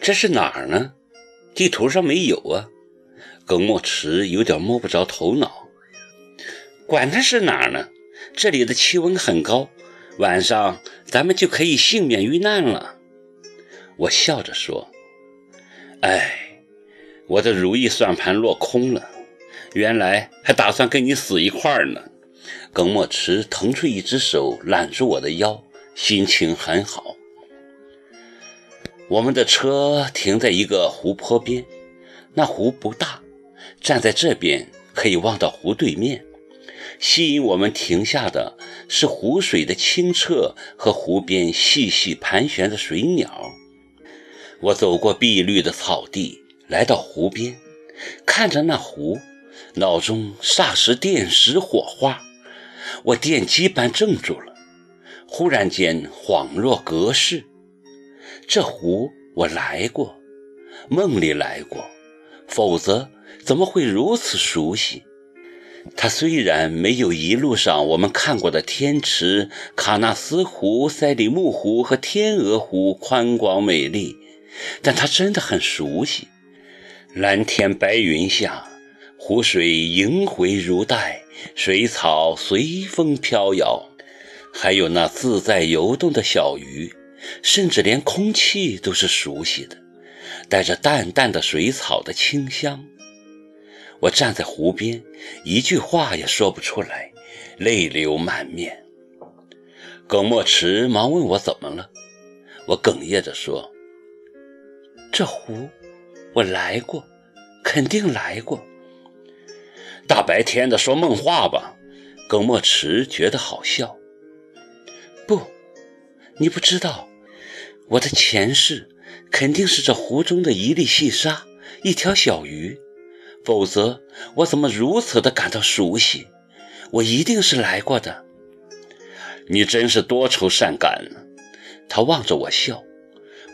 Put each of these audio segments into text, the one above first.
这是哪儿呢？地图上没有啊。耿墨池有点摸不着头脑。管它是哪儿呢，这里的气温很高，晚上咱们就可以幸免于难了。我笑着说：“哎，我的如意算盘落空了，原来还打算跟你死一块儿呢。”耿墨池腾出一只手揽住我的腰，心情很好。我们的车停在一个湖泊边，那湖不大，站在这边可以望到湖对面。吸引我们停下的是湖水的清澈和湖边细细盘旋的水鸟。我走过碧绿的草地，来到湖边，看着那湖，脑中霎时电石火花，我电击般怔住了，忽然间恍若隔世。这湖我来过，梦里来过，否则怎么会如此熟悉？它虽然没有一路上我们看过的天池、喀纳斯湖、赛里木湖和天鹅湖宽广美丽，但它真的很熟悉。蓝天白云下，湖水萦回如带，水草随风飘摇，还有那自在游动的小鱼。甚至连空气都是熟悉的，带着淡淡的水草的清香。我站在湖边，一句话也说不出来，泪流满面。耿墨池忙问我怎么了，我哽咽着说：“这湖，我来过，肯定来过。”大白天的说梦话吧？耿墨池觉得好笑。不，你不知道。我的前世肯定是这湖中的一粒细沙，一条小鱼，否则我怎么如此的感到熟悉？我一定是来过的。你真是多愁善感。他望着我笑。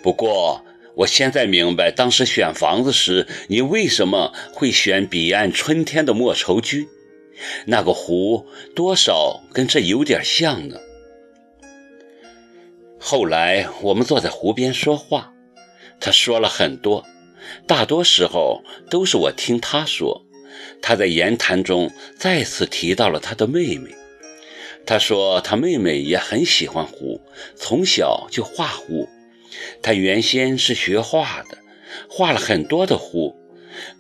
不过我现在明白，当时选房子时，你为什么会选彼岸春天的莫愁居？那个湖多少跟这有点像呢。后来我们坐在湖边说话，他说了很多，大多时候都是我听他说。他在言谈中再次提到了他的妹妹，他说他妹妹也很喜欢湖，从小就画湖。他原先是学画的，画了很多的湖，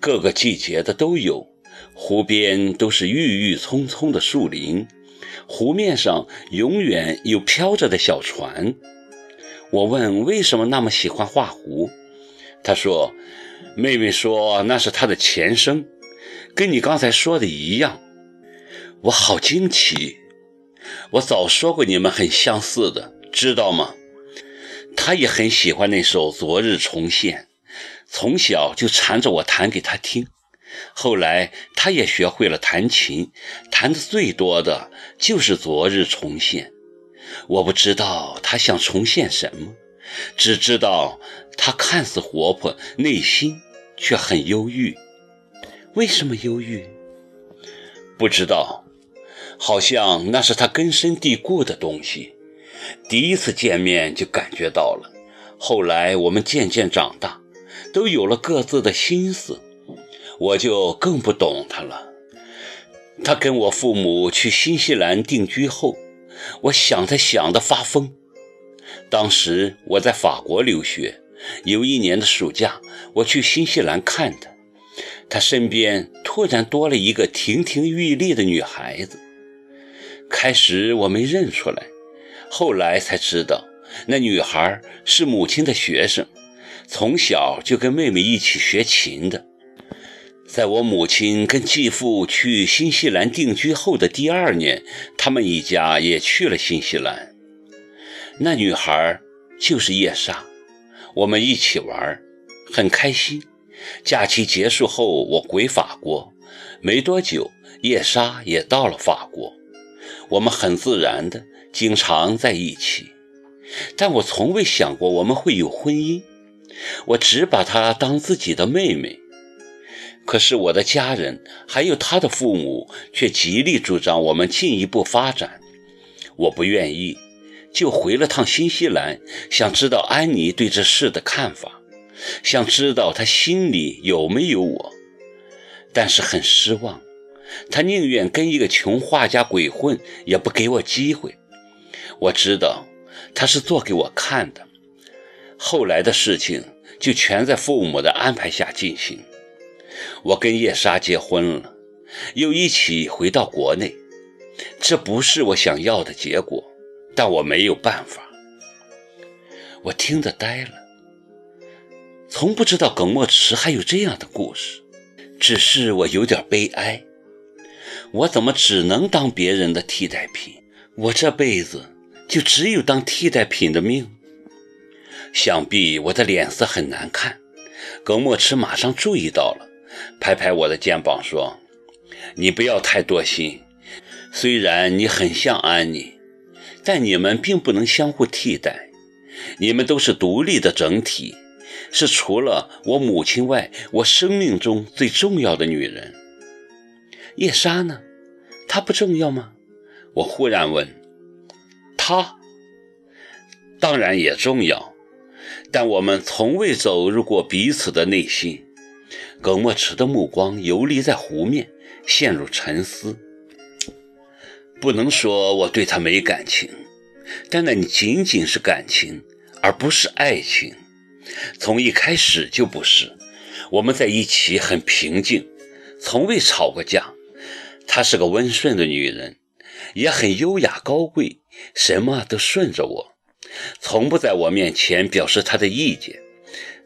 各个季节的都有。湖边都是郁郁葱葱的树林，湖面上永远有飘着的小船。我问为什么那么喜欢画狐，他说：“妹妹说那是她的前生，跟你刚才说的一样。”我好惊奇，我早说过你们很相似的，知道吗？他也很喜欢那首《昨日重现》，从小就缠着我弹给他听。后来他也学会了弹琴，弹的最多的就是《昨日重现》。我不知道他想重现什么，只知道他看似活泼，内心却很忧郁。为什么忧郁？不知道，好像那是他根深蒂固的东西。第一次见面就感觉到了。后来我们渐渐长大，都有了各自的心思，我就更不懂他了。他跟我父母去新西兰定居后。我想他想得发疯。当时我在法国留学，有一年的暑假，我去新西兰看他，他身边突然多了一个亭亭玉立的女孩子。开始我没认出来，后来才知道，那女孩是母亲的学生，从小就跟妹妹一起学琴的。在我母亲跟继父去新西兰定居后的第二年，他们一家也去了新西兰。那女孩就是叶莎，我们一起玩，很开心。假期结束后，我回法国，没多久，叶莎也到了法国。我们很自然的经常在一起，但我从未想过我们会有婚姻，我只把她当自己的妹妹。可是我的家人还有他的父母却极力主张我们进一步发展，我不愿意，就回了趟新西兰，想知道安妮对这事的看法，想知道她心里有没有我。但是很失望，她宁愿跟一个穷画家鬼混，也不给我机会。我知道，她是做给我看的。后来的事情就全在父母的安排下进行。我跟叶莎结婚了，又一起回到国内。这不是我想要的结果，但我没有办法。我听得呆了，从不知道耿墨池还有这样的故事，只是我有点悲哀。我怎么只能当别人的替代品？我这辈子就只有当替代品的命。想必我的脸色很难看。耿墨池马上注意到了，拍拍我的肩膀说：“你不要太多心。”虽然你很像安妮，但你们并不能相互替代。你们都是独立的整体，是除了我母亲外，我生命中最重要的女人。叶莎呢？她不重要吗？我忽然问。她当然也重要，但我们从未走入过彼此的内心。耿墨池的目光游离在湖面，陷入沉思。不能说我对他没感情，但那仅仅是感情，而不是爱情。从一开始就不是。我们在一起很平静，从未吵过架。她是个温顺的女人，也很优雅高贵，什么都顺着我，从不在我面前表示她的意见。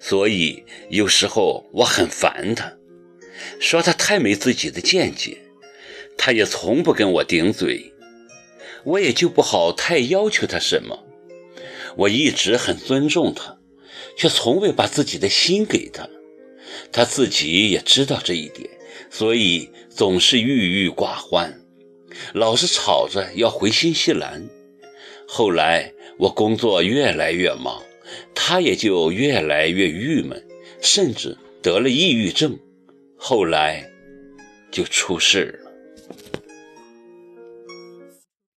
所以有时候我很烦他，说他太没自己的见解。他也从不跟我顶嘴，我也就不好太要求他什么。我一直很尊重他，却从未把自己的心给他。他自己也知道这一点，所以总是郁郁寡欢，老是吵着要回新西兰。后来我工作越来越忙，他也就越来越郁闷，甚至得了抑郁症。后来就出事了。